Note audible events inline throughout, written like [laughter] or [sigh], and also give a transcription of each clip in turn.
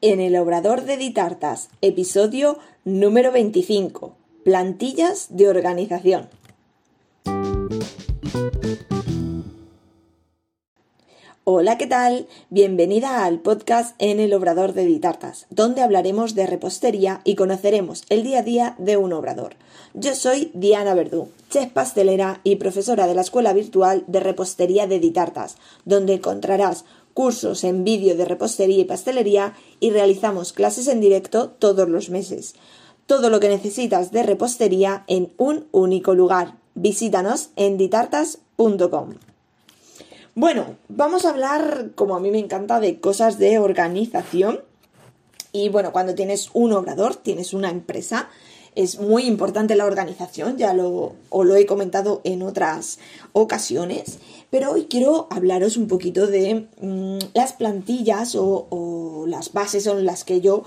en el Obrador de Ditartas, episodio número 25, plantillas de organización. Hola, ¿qué tal? Bienvenida al podcast en el Obrador de Ditartas, donde hablaremos de repostería y conoceremos el día a día de un obrador. Yo soy Diana Verdú, chef pastelera y profesora de la Escuela Virtual de Repostería de Ditartas, donde encontrarás cursos en vídeo de repostería y pastelería y realizamos clases en directo todos los meses. Todo lo que necesitas de repostería en un único lugar. Visítanos en ditartas.com. Bueno, vamos a hablar, como a mí me encanta, de cosas de organización. Y bueno, cuando tienes un obrador, tienes una empresa, es muy importante la organización, ya lo, os lo he comentado en otras ocasiones, pero hoy quiero hablaros un poquito de mm, las plantillas o, las bases son las que yo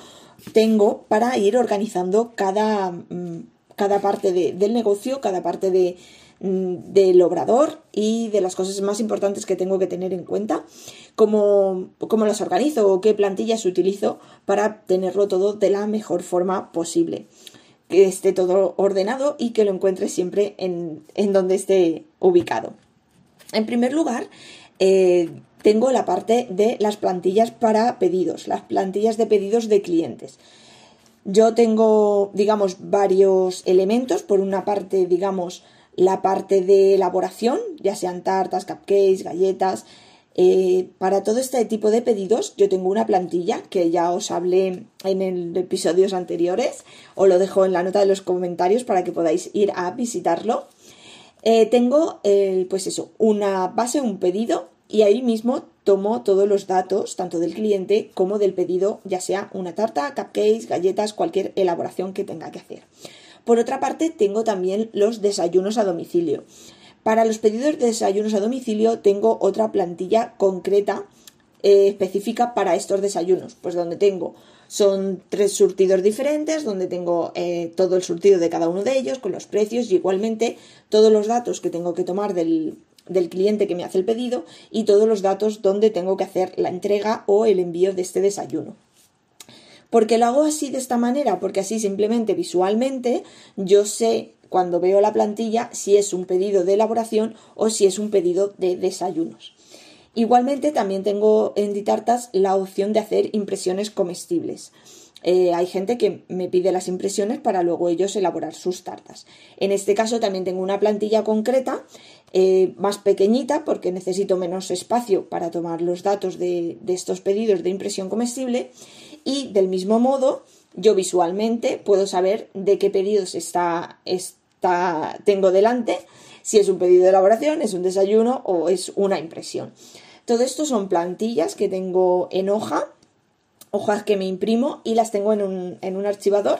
tengo para ir organizando cada, mm, cada parte del negocio, cada parte de, Mm, del obrador y de las cosas más importantes que tengo que tener en cuenta, cómo, cómo las organizo o qué plantillas utilizo para tenerlo todo de la mejor forma posible. Que esté todo ordenado y que lo encuentre siempre en, donde esté ubicado. En primer lugar, eh, tengo la parte de las plantillas para pedidos, las plantillas de pedidos de clientes. Yo tengo, digamos, varios elementos. Por una parte, digamos, la parte de elaboración, ya sean tartas, cupcakes, galletas. Eh, para todo este tipo de pedidos yo tengo una plantilla que ya os hablé en episodios anteriores, os lo dejo en la nota de los comentarios para que podáis ir a visitarlo. Eh, tengo pues eso, una base, un pedido y ahí mismo tomo todos los datos, tanto del cliente como del pedido, ya sea una tarta, cupcakes, galletas, cualquier elaboración que tenga que hacer. Por otra parte, tengo también los desayunos a domicilio. Para los pedidos de desayunos a domicilio tengo otra plantilla concreta eh, específica para estos desayunos, pues donde tengo son tres surtidos diferentes, donde tengo eh, todo el surtido de cada uno de ellos, con los precios y igualmente todos los datos que tengo que tomar del, del cliente que me hace el pedido y todos los datos donde tengo que hacer la entrega o el envío de este desayuno. ¿Por qué lo hago así de esta manera? Porque así simplemente visualmente yo sé cuando veo la plantilla si es un pedido de elaboración o si es un pedido de desayunos. Igualmente también tengo en Ditartas la opción de hacer impresiones comestibles. Eh, hay gente que me pide las impresiones para luego ellos elaborar sus tartas. En este caso también tengo una plantilla concreta, eh, más pequeñita, porque necesito menos espacio para tomar los datos de, de estos pedidos de impresión comestible y del mismo modo yo visualmente puedo saber de qué pedidos está, tengo delante, si es un pedido de elaboración, es un desayuno o es una impresión. Todo esto son plantillas que tengo en hoja, hojas que me imprimo y las tengo en un, en un archivador.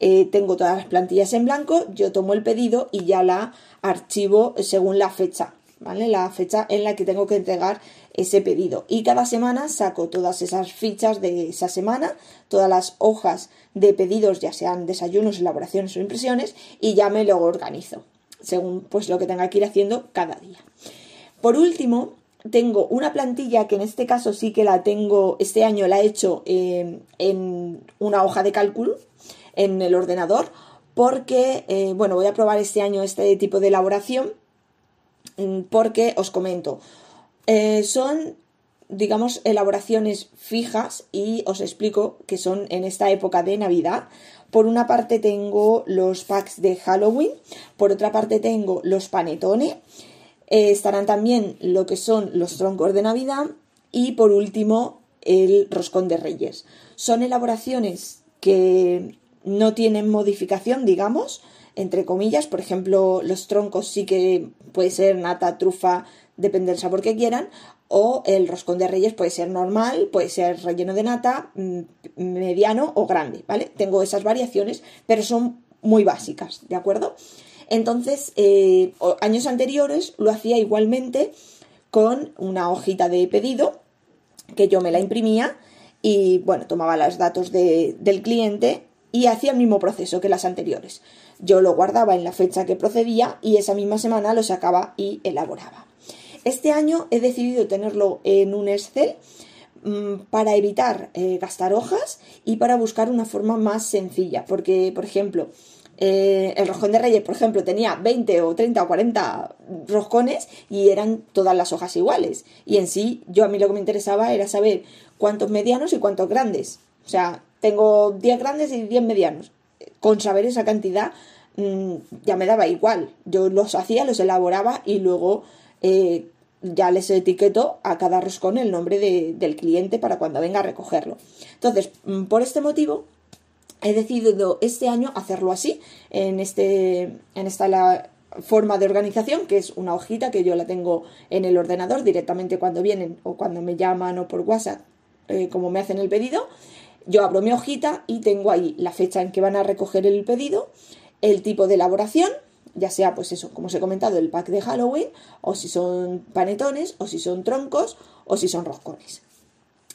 Eh, tengo todas las plantillas en blanco, yo tomo el pedido y ya la archivo según la fecha, ¿vale? La fecha en la que tengo que entregar ese pedido. Y cada semana saco todas esas fichas de esa semana, todas las hojas de pedidos, ya sean desayunos, elaboraciones o impresiones, y ya me lo organizo, según pues lo que tenga que ir haciendo cada día. Por último, tengo una plantilla que en este caso sí que la tengo, este año la he hecho eh, en una hoja de cálculo en el ordenador, porque, eh, bueno, voy a probar este año este tipo de elaboración, mm, porque os comento, eh, son, digamos, elaboraciones fijas y os explico que son en esta época de Navidad. Por una parte tengo los packs de Halloween, por otra parte tengo los panetones, eh, estarán también lo que son los troncos de Navidad y por último el roscón de Reyes. Son elaboraciones que no tienen modificación, digamos, entre comillas, por ejemplo, los troncos sí que puede ser nata, trufa, depende del sabor que quieran, o el roscón de reyes puede ser normal, puede ser relleno de nata, mm, mediano o grande, ¿vale? Tengo esas variaciones, pero son muy básicas, ¿de acuerdo? Entonces, eh, años anteriores lo hacía igualmente con una hojita de pedido que yo me la imprimía y, bueno, tomaba los datos del cliente y hacía el mismo proceso que las anteriores. Yo lo guardaba en la fecha que procedía y esa misma semana lo sacaba y elaboraba. Este año he decidido tenerlo en un Excel mm, para evitar eh, gastar hojas y para buscar una forma más sencilla. Porque, por ejemplo, eh, el roscón de Reyes, por ejemplo, tenía 20 o 30 o 40 roscones y eran todas las hojas iguales. Y en sí, yo a mí lo que me interesaba era saber cuántos medianos y cuántos grandes. O sea, tengo 10 grandes y 10 medianos. Con saber esa cantidad mm, ya me daba igual. Yo los hacía, los elaboraba y luego eh, ya les etiqueto a cada roscón el nombre del cliente para cuando venga a recogerlo. Entonces, mm, por este motivo, he decidido este año hacerlo así, en, este, en esta la forma de organización, que es una hojita que yo la tengo en el ordenador directamente cuando vienen o cuando me llaman o por WhatsApp, eh, como me hacen el pedido. Yo abro mi hojita y tengo ahí la fecha en que van a recoger el pedido, el tipo de elaboración, ya sea pues eso, como os he comentado, el pack de Halloween, o si son panetones, o si son troncos, o si son roscones.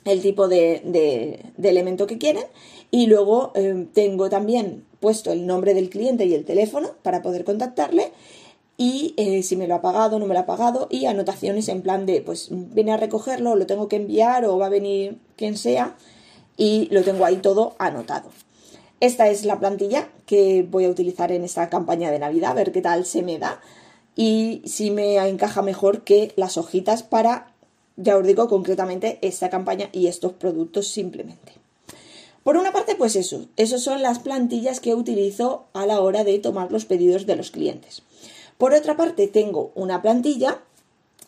El tipo de, elemento que quieren. Y luego eh, tengo también puesto el nombre del cliente y el teléfono para poder contactarle. Y eh, si me lo ha pagado, no me lo ha pagado. Y anotaciones en plan de pues viene a recogerlo, lo tengo que enviar o va a venir quien sea y lo tengo ahí todo anotado. Esta es la plantilla que voy a utilizar en esta campaña de Navidad, a ver qué tal se me da y si me encaja mejor que las hojitas para ya os digo concretamente esta campaña y estos productos simplemente. Por una parte, pues eso, esas son las plantillas que utilizo a la hora de tomar los pedidos de los clientes. Por otra parte, tengo una plantilla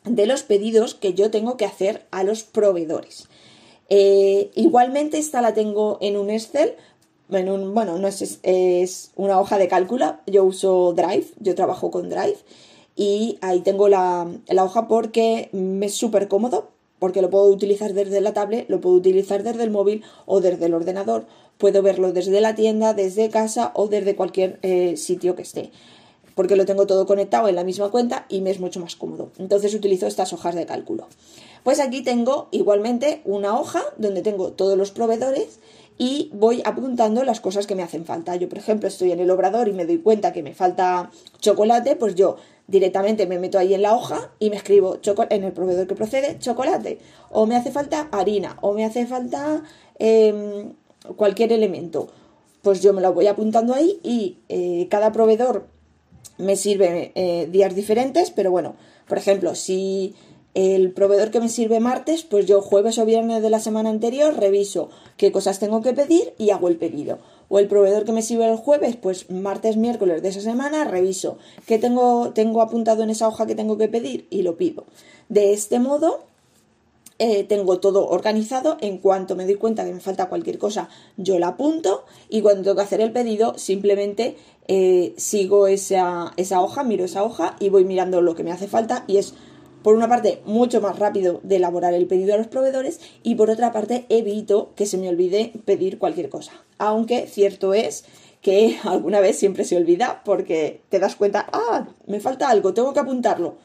de los pedidos que yo tengo que hacer a los proveedores. Eh, igualmente, esta la tengo en un Excel, en un, bueno, no es, es una hoja de cálculo, yo uso Drive, yo trabajo con Drive y ahí tengo la, hoja porque me es súper cómodo, porque lo puedo utilizar desde la tablet, lo puedo utilizar desde el móvil o desde el ordenador, puedo verlo desde la tienda, desde casa o desde cualquier eh, sitio que esté porque lo tengo todo conectado en la misma cuenta y me es mucho más cómodo. Entonces utilizo estas hojas de cálculo. Pues aquí tengo igualmente una hoja donde tengo todos los proveedores y voy apuntando las cosas que me hacen falta. Yo, por ejemplo, estoy en el obrador y me doy cuenta que me falta chocolate, pues yo directamente me meto ahí en la hoja y me escribo en el proveedor que procede chocolate. O me hace falta harina, o me hace falta em, cualquier elemento. Pues yo me lo voy apuntando ahí y eh, cada proveedor me sirve eh, días diferentes, pero bueno, por ejemplo, si el proveedor que me sirve martes, pues yo jueves o viernes de la semana anterior reviso qué cosas tengo que pedir y hago el pedido. O el proveedor que me sirve el jueves, pues martes, miércoles de esa semana reviso qué tengo, tengo apuntado en esa hoja que tengo que pedir y lo pido. De este modo, eh, tengo todo organizado. En cuanto me doy cuenta que me falta cualquier cosa, yo la apunto y cuando tengo que hacer el pedido, simplemente eh, sigo esa, esa hoja, miro esa hoja y voy mirando lo que me hace falta y es por una parte, mucho más rápido de elaborar el pedido a los proveedores y por otra parte, evito que se me olvide pedir cualquier cosa. Aunque cierto es que [laughs] alguna vez siempre se olvida porque te das cuenta, ah, me falta algo, tengo que apuntarlo,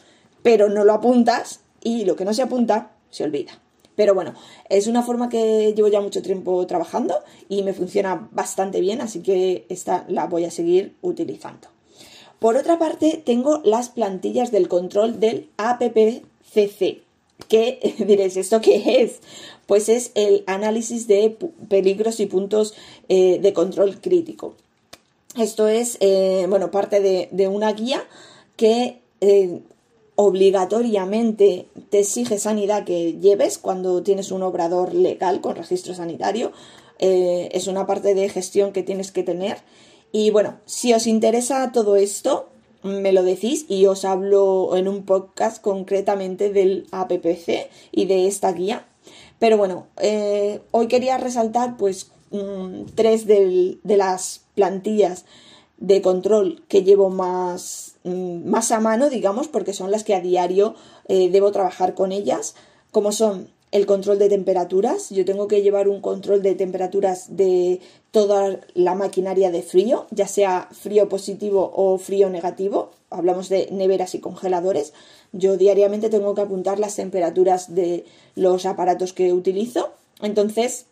pero no lo apuntas y lo que no se apunta se olvida. Pero bueno, es una forma que llevo ya mucho tiempo trabajando y me funciona bastante bien, así que esta la voy a seguir utilizando. Por otra parte, tengo las plantillas del control del APPCC. ¿Qué [laughs] diréis? ¿Esto qué es? Pues es el análisis de peligros y puntos eh, de control crítico. Esto es, eh, bueno, parte de, una guía que eh, obligatoriamente te exige sanidad que lleves cuando tienes un obrador legal con registro sanitario. es una parte de gestión que tienes que tener y bueno, si os interesa todo esto, me lo decís y os hablo en un podcast concretamente del APPC y de esta guía. Pero bueno, eh, hoy quería resaltar pues mm, tres de las plantillas de control que llevo más, más a mano, digamos, porque son las que a diario eh, debo trabajar con ellas, como son el control de temperaturas. Yo tengo que llevar un control de temperaturas de toda la maquinaria de frío, ya sea frío positivo o frío negativo. Hablamos de neveras y congeladores. Yo diariamente tengo que apuntar las temperaturas de los aparatos que utilizo. Entonces,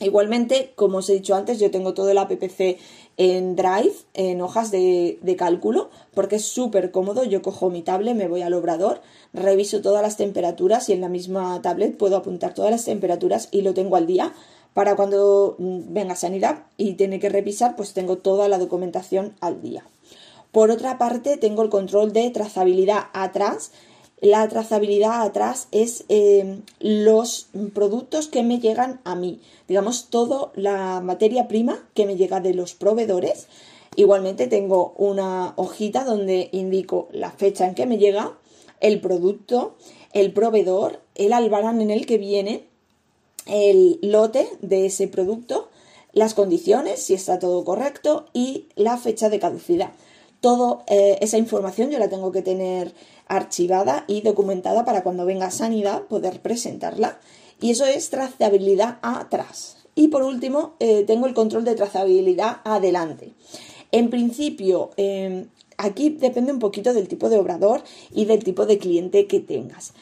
igualmente, como os he dicho antes, yo tengo todo el APPC en Drive, en hojas de, de cálculo, porque es súper cómodo. Yo cojo mi tablet, me voy al obrador, reviso todas las temperaturas y en la misma tablet puedo apuntar todas las temperaturas y lo tengo al día para cuando mm, venga sanidad y tiene que revisar, pues tengo toda la documentación al día. Por otra parte, tengo el control de trazabilidad atrás. La trazabilidad atrás es eh, los productos que me llegan a mí. Digamos, toda la materia prima que me llega de los proveedores. Igualmente tengo una hojita donde indico la fecha en que me llega, el producto, el proveedor, el albarán en el que viene, el lote de ese producto, las condiciones, si está todo correcto, y la fecha de caducidad toda eh, esa información yo la tengo que tener archivada y documentada para cuando venga sanidad poder presentarla. Y eso es trazabilidad atrás. Y por último, eh, tengo el control de trazabilidad adelante. En principio, em, aquí depende un poquito del tipo de obrador y del tipo de cliente que tengas.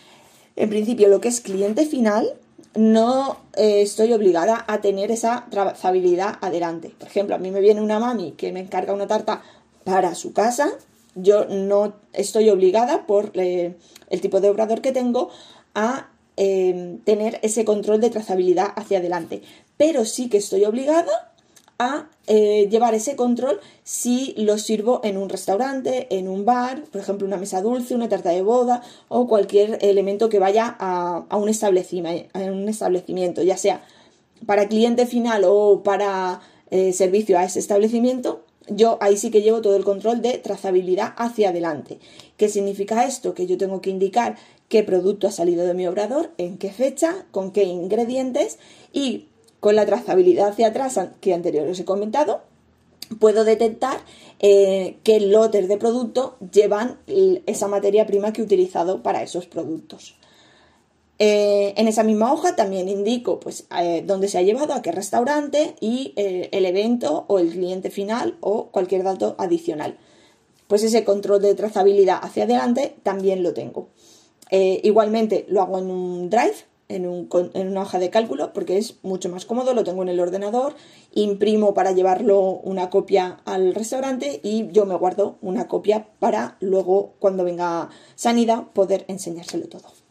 En principio, lo que es cliente final, no eh, estoy obligada a tener esa trazabilidad adelante. Por ejemplo, a mí me viene una mami que me encarga una tarta para su casa. Yo no estoy obligada por eh, el tipo de obrador que tengo a em, tener ese control de trazabilidad hacia adelante. Pero sí que estoy obligada a eh, llevar ese control si lo sirvo en un restaurante, en un bar, por ejemplo, una mesa dulce, una tarta de boda o cualquier elemento que vaya a, un, establecimiento, a un establecimiento, ya sea para cliente final o para eh, servicio a ese establecimiento, yo ahí sí que llevo todo el control de trazabilidad hacia adelante. ¿Qué significa esto? Que yo tengo que indicar qué producto ha salido de mi obrador, en qué fecha, con qué ingredientes y con la trazabilidad hacia atrás que anterior os he comentado, puedo detectar eh, qué lotes de producto llevan esa materia prima que he utilizado para esos productos. Eh, en esa misma hoja también indico pues, eh, dónde se ha llevado, a qué restaurante y eh, el evento o el cliente final o cualquier dato adicional. Pues ese control de trazabilidad hacia adelante también lo tengo. igualmente lo hago en un drive, en, en, una hoja de cálculo, porque es mucho más cómodo, lo tengo en el ordenador, imprimo para llevarlo una copia al restaurante y yo me guardo una copia para luego cuando venga sanidad poder enseñárselo todo.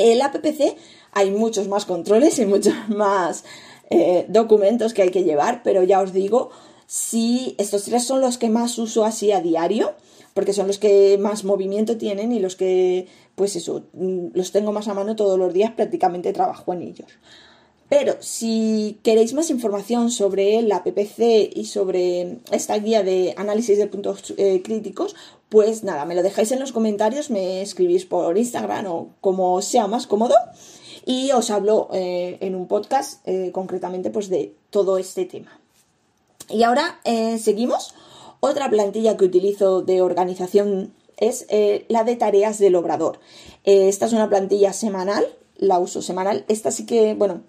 En la PPC hay muchos más controles y muchos [laughs] más eh, documentos que hay que llevar, pero ya os digo, si estos tres son los que más uso así a diario, porque son los que más movimiento tienen y los que, pues eso, mm, los tengo más a mano todos los días, prácticamente trabajo en ellos. Pero si queréis más información sobre la PPC y sobre esta guía de análisis de puntos eh, críticos, pues nada, me lo dejáis en los comentarios, me escribís por Instagram o como sea más cómodo y os hablo eh, en un podcast eh, concretamente pues de todo este tema. Y ahora seguimos. Otra plantilla que utilizo de organización es la de tareas del obrador. esta es una plantilla semanal, la uso semanal. Esta sí que, bueno,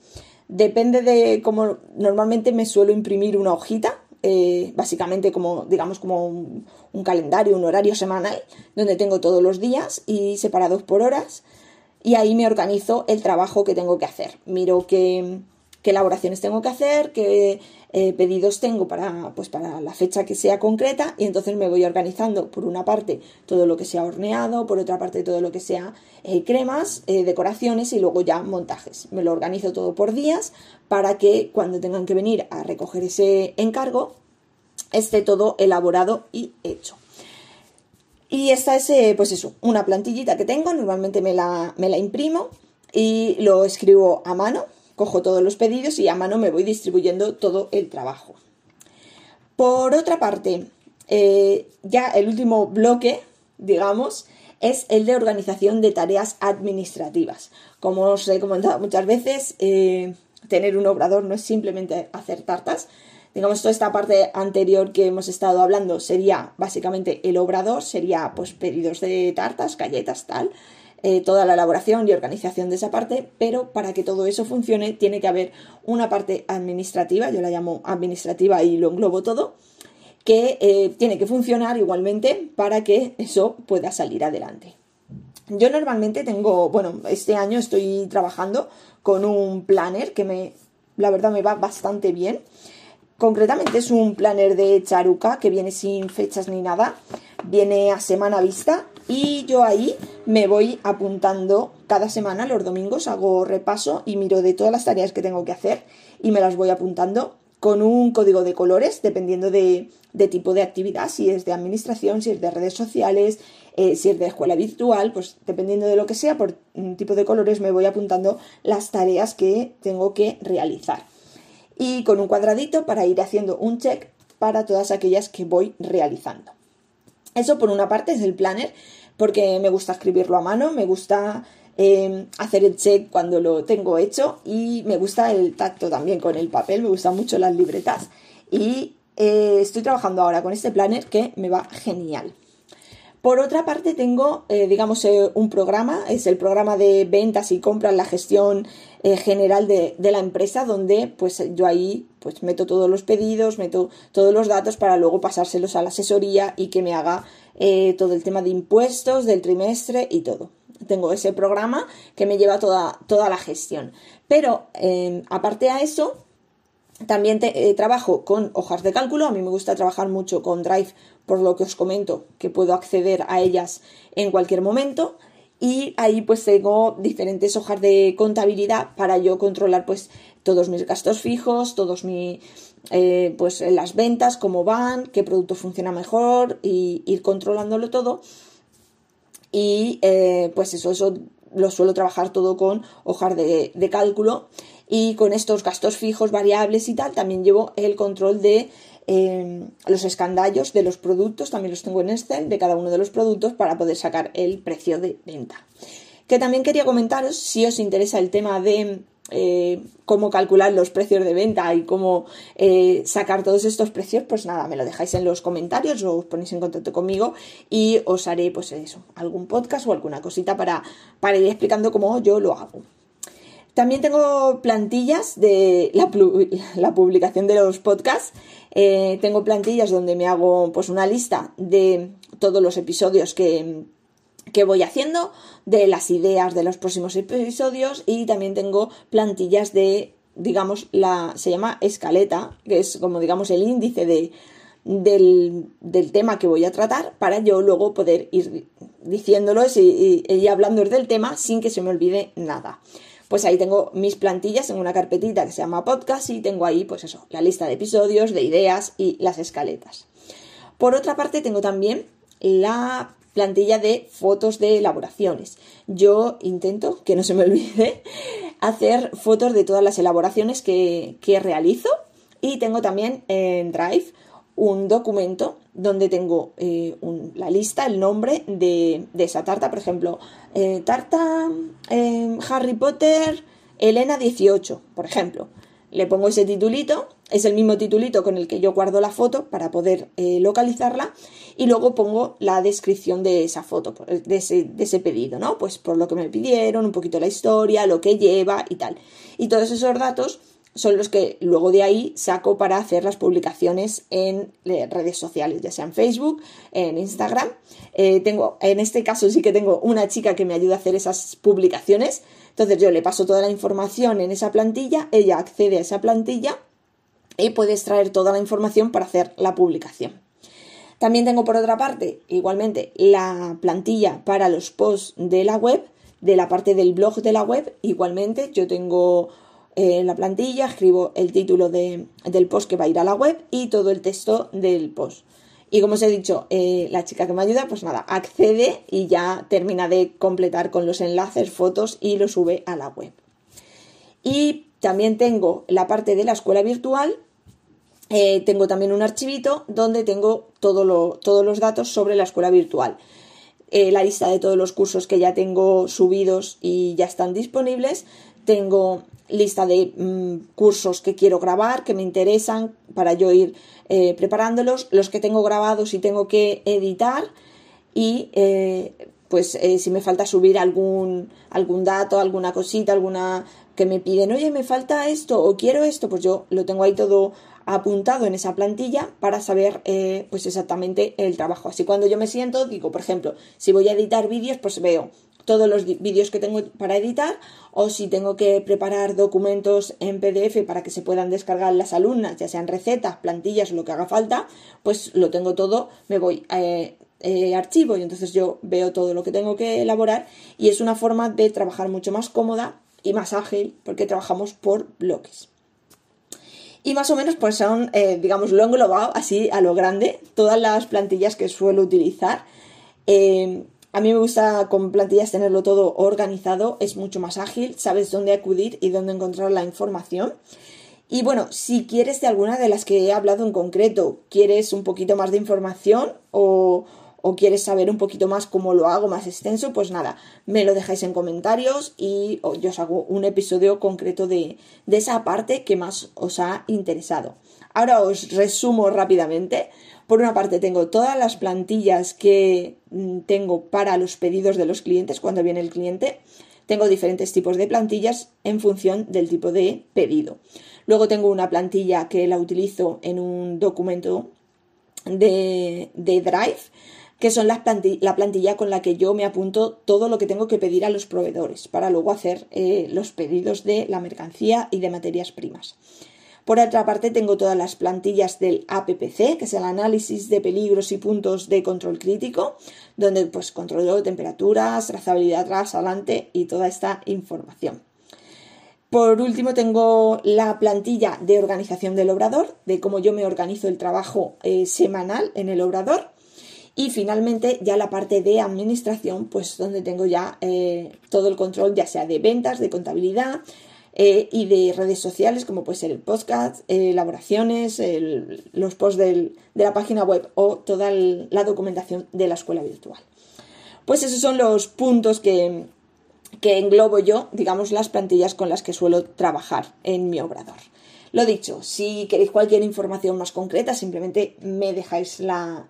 Depende de cómo normalmente me suelo imprimir una hojita, eh, básicamente como, digamos, como un, calendario, un horario semanal, donde tengo todos los días y separados por horas. Y ahí me organizo el trabajo que tengo que hacer. Miro que qué elaboraciones tengo que hacer, qué eh, pedidos tengo para, pues para la fecha que sea concreta y entonces me voy organizando por una parte todo lo que sea horneado, por otra parte todo lo que sea eh, cremas, eh, decoraciones y luego ya montajes. Me lo organizo todo por días para que cuando tengan que venir a recoger ese encargo esté todo elaborado y hecho. Y esta es, pues eso, una plantillita que tengo, normalmente me la, me la imprimo y lo escribo a mano cojo todos los pedidos y a mano me voy distribuyendo todo el trabajo. Por otra parte, eh, ya el último bloque, digamos, es el de organización de tareas administrativas. Como os he comentado muchas veces, eh, tener un obrador no es simplemente hacer tartas. Digamos, toda esta parte anterior que hemos estado hablando sería básicamente el obrador, sería pues pedidos de tartas, galletas, tal. Eh, toda la elaboración y organización de esa parte, pero para que todo eso funcione tiene que haber una parte administrativa, yo la llamo administrativa y lo englobo todo, que eh, tiene que funcionar igualmente para que eso pueda salir adelante. Yo normalmente tengo, bueno, este año estoy trabajando con un planner que me, la verdad me va bastante bien. Concretamente es un planner de Charuca que viene sin fechas ni nada, viene a semana vista y yo ahí me voy apuntando cada semana, los domingos hago repaso y miro de todas las tareas que tengo que hacer y me las voy apuntando con un código de colores dependiendo de, tipo de actividad, si es de administración, si es de redes sociales, eh, si es de escuela virtual, pues dependiendo de lo que sea, por tipo de colores me voy apuntando las tareas que tengo que realizar. Y con un cuadradito para ir haciendo un check para todas aquellas que voy realizando. Eso por una parte es el planner, porque me gusta escribirlo a mano, me gusta Em, hacer el check cuando lo tengo hecho y me gusta el tacto también con el papel, me gustan mucho las libretas y eh, estoy trabajando ahora con este planner que me va genial. Por otra parte tengo, eh, digamos, eh, un programa, es el programa de ventas y compras, la gestión general de, la empresa, donde pues yo ahí pues meto todos los pedidos, meto todos los datos para luego pasárselos a la asesoría y que me haga todo el tema de impuestos del trimestre y todo tengo ese programa que me lleva toda, toda la gestión. Pero em, aparte a eso, también eh, trabajo con hojas de cálculo. A mí me gusta trabajar mucho con Drive, por lo que os comento, que puedo acceder a ellas en cualquier momento. Y ahí pues tengo diferentes hojas de contabilidad para yo controlar pues todos mis gastos fijos, todos mis eh, pues las ventas, cómo van, qué producto funciona mejor y ir controlándolo todo y eh, pues eso, eso lo suelo trabajar todo con hojas de, cálculo y con estos gastos fijos, variables y tal, también llevo el control de em, los escandallos de los productos, también los tengo en Excel de cada uno de los productos para poder sacar el precio de venta. Que también quería comentaros, si os interesa el tema de eh, cómo calcular los precios de venta y cómo eh, sacar todos estos precios, pues nada, me lo dejáis en los comentarios o os ponéis en contacto conmigo y os haré pues eso, algún podcast o alguna cosita para, para ir explicando cómo yo lo hago. También tengo plantillas de la, publicación de los podcasts. Eh, tengo plantillas donde me hago pues una lista de todos los episodios que, que voy haciendo, de las ideas de los próximos episodios y también tengo plantillas de, digamos, la, se llama escaleta, que es como digamos el índice de, del, del tema que voy a tratar para yo luego poder ir diciéndolos y, y, hablando del tema sin que se me olvide nada. Pues ahí tengo mis plantillas en una carpetita que se llama podcast y tengo ahí, pues eso, la lista de episodios, de ideas y las escaletas. Por otra parte, tengo también la plantilla de fotos de elaboraciones. Yo intento, que no se me [laughs] olvide, hacer fotos de todas las elaboraciones que, realizo y tengo también en Drive un documento donde tengo eh, la lista, el nombre de, esa tarta, por ejemplo, eh, tarta eh, Harry Potter Elena 18, por ejemplo. Le pongo ese titulito es el mismo titulito con el que yo guardo la foto para poder localizarla y luego pongo la descripción de esa foto, de ese, pedido, ¿no? Pues por lo que me pidieron, un poquito la historia, lo que lleva y tal. Y todos esos datos son los que luego de ahí saco para hacer las publicaciones en eh, redes sociales, ya sea en Facebook, en Instagram. Eh, tengo, en este caso sí que tengo una chica que me ayuda a hacer esas publicaciones. Entonces yo le paso toda la información en esa plantilla, ella accede a esa plantilla y puedes traer toda la información para hacer la publicación. También tengo por otra parte, igualmente, la plantilla para los posts de la web, de la parte del blog de la web. Igualmente, yo tengo eh, la plantilla, escribo el título del post que va a ir a la web y todo el texto del post. Y como os he dicho, eh, la chica que me ayuda, pues nada, accede y ya termina de completar con los enlaces, fotos y lo sube a la web. Y también tengo la parte de la escuela virtual, eh, tengo también un archivito donde tengo todo todos los datos sobre la escuela virtual. La lista de todos los cursos que ya tengo subidos y ya están disponibles. Tengo lista de mm, cursos que quiero grabar, que me interesan para yo ir eh, preparándolos, los que tengo grabados y tengo que editar y pues si me falta subir algún, algún dato, alguna cosita, alguna que me piden, oye, me falta esto o quiero esto, pues yo lo tengo ahí todo apuntado en esa plantilla para saber eh, pues exactamente el trabajo. Así cuando yo me siento, digo, por ejemplo, si voy a editar vídeos, pues veo todos los vídeos que tengo para editar o si tengo que preparar documentos en PDF para que se puedan descargar las alumnas, ya sean recetas, plantillas lo que haga falta, pues lo tengo todo, me voy eh, eh, archivo y entonces yo veo todo lo que tengo que elaborar y es una forma de trabajar mucho más cómoda y más ágil porque trabajamos por bloques. Y más o menos pues son, eh, digamos, lo englobado así a lo grande, todas las plantillas que suelo utilizar. A mí me gusta con plantillas tenerlo todo organizado, es mucho más ágil, sabes dónde acudir y dónde encontrar la información. Y bueno, si quieres de alguna de las que he hablado en concreto, quieres un poquito más de información o, o quieres saber un poquito más cómo lo hago más extenso, pues nada, me lo dejáis en comentarios y yo os hago un episodio concreto de, de esa parte que más os ha interesado. Ahora os resumo rápidamente. Por una parte tengo todas las plantillas que mm, tengo para los pedidos de los clientes cuando viene el cliente. Tengo diferentes tipos de plantillas en función del tipo de pedido. Luego tengo una plantilla que la utilizo en un documento de, de Drive que son la plantilla con la que yo me apunto todo lo que tengo que pedir a los proveedores para luego hacer eh, los pedidos de la mercancía y de materias primas. Por otra parte, tengo todas las plantillas del APPC, que es el análisis de peligros y puntos de control crítico, donde pues controlo temperaturas, trazabilidad tras, adelante y toda esta información. Por último, tengo la plantilla de organización del obrador, de cómo yo me organizo el trabajo eh, semanal en el obrador. Y finalmente ya la parte de administración, pues donde tengo ya eh, todo el control, ya sea de ventas, de contabilidad eh, y de redes sociales, como puede ser el podcast, eh, elaboraciones, los posts de la página web o toda la documentación de la escuela virtual. Pues esos son los puntos que, que englobo yo, digamos, las plantillas con las que suelo trabajar en mi obrador. Lo dicho, si queréis cualquier información más concreta, simplemente me dejáis la,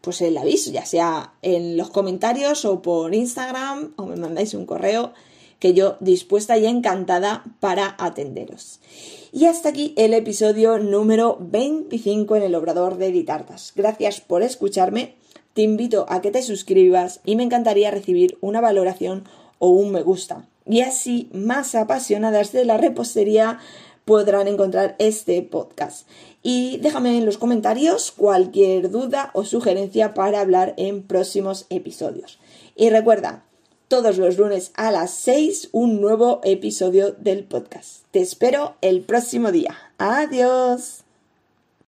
pues el aviso, ya sea en los comentarios o por Instagram o me mandáis un correo que yo dispuesta y encantada para atenderos. Y hasta aquí el episodio número 25 en el Obrador de Editartas. Gracias por escucharme. Te invito a que te suscribas y me encantaría recibir una valoración o un me gusta. Y así más apasionadas de la repostería podrán encontrar este podcast. Y déjame en los comentarios cualquier duda o sugerencia para hablar en próximos episodios. Y recuerda, todos los lunes a las 6 un nuevo episodio del podcast. Te espero el próximo día. Adiós.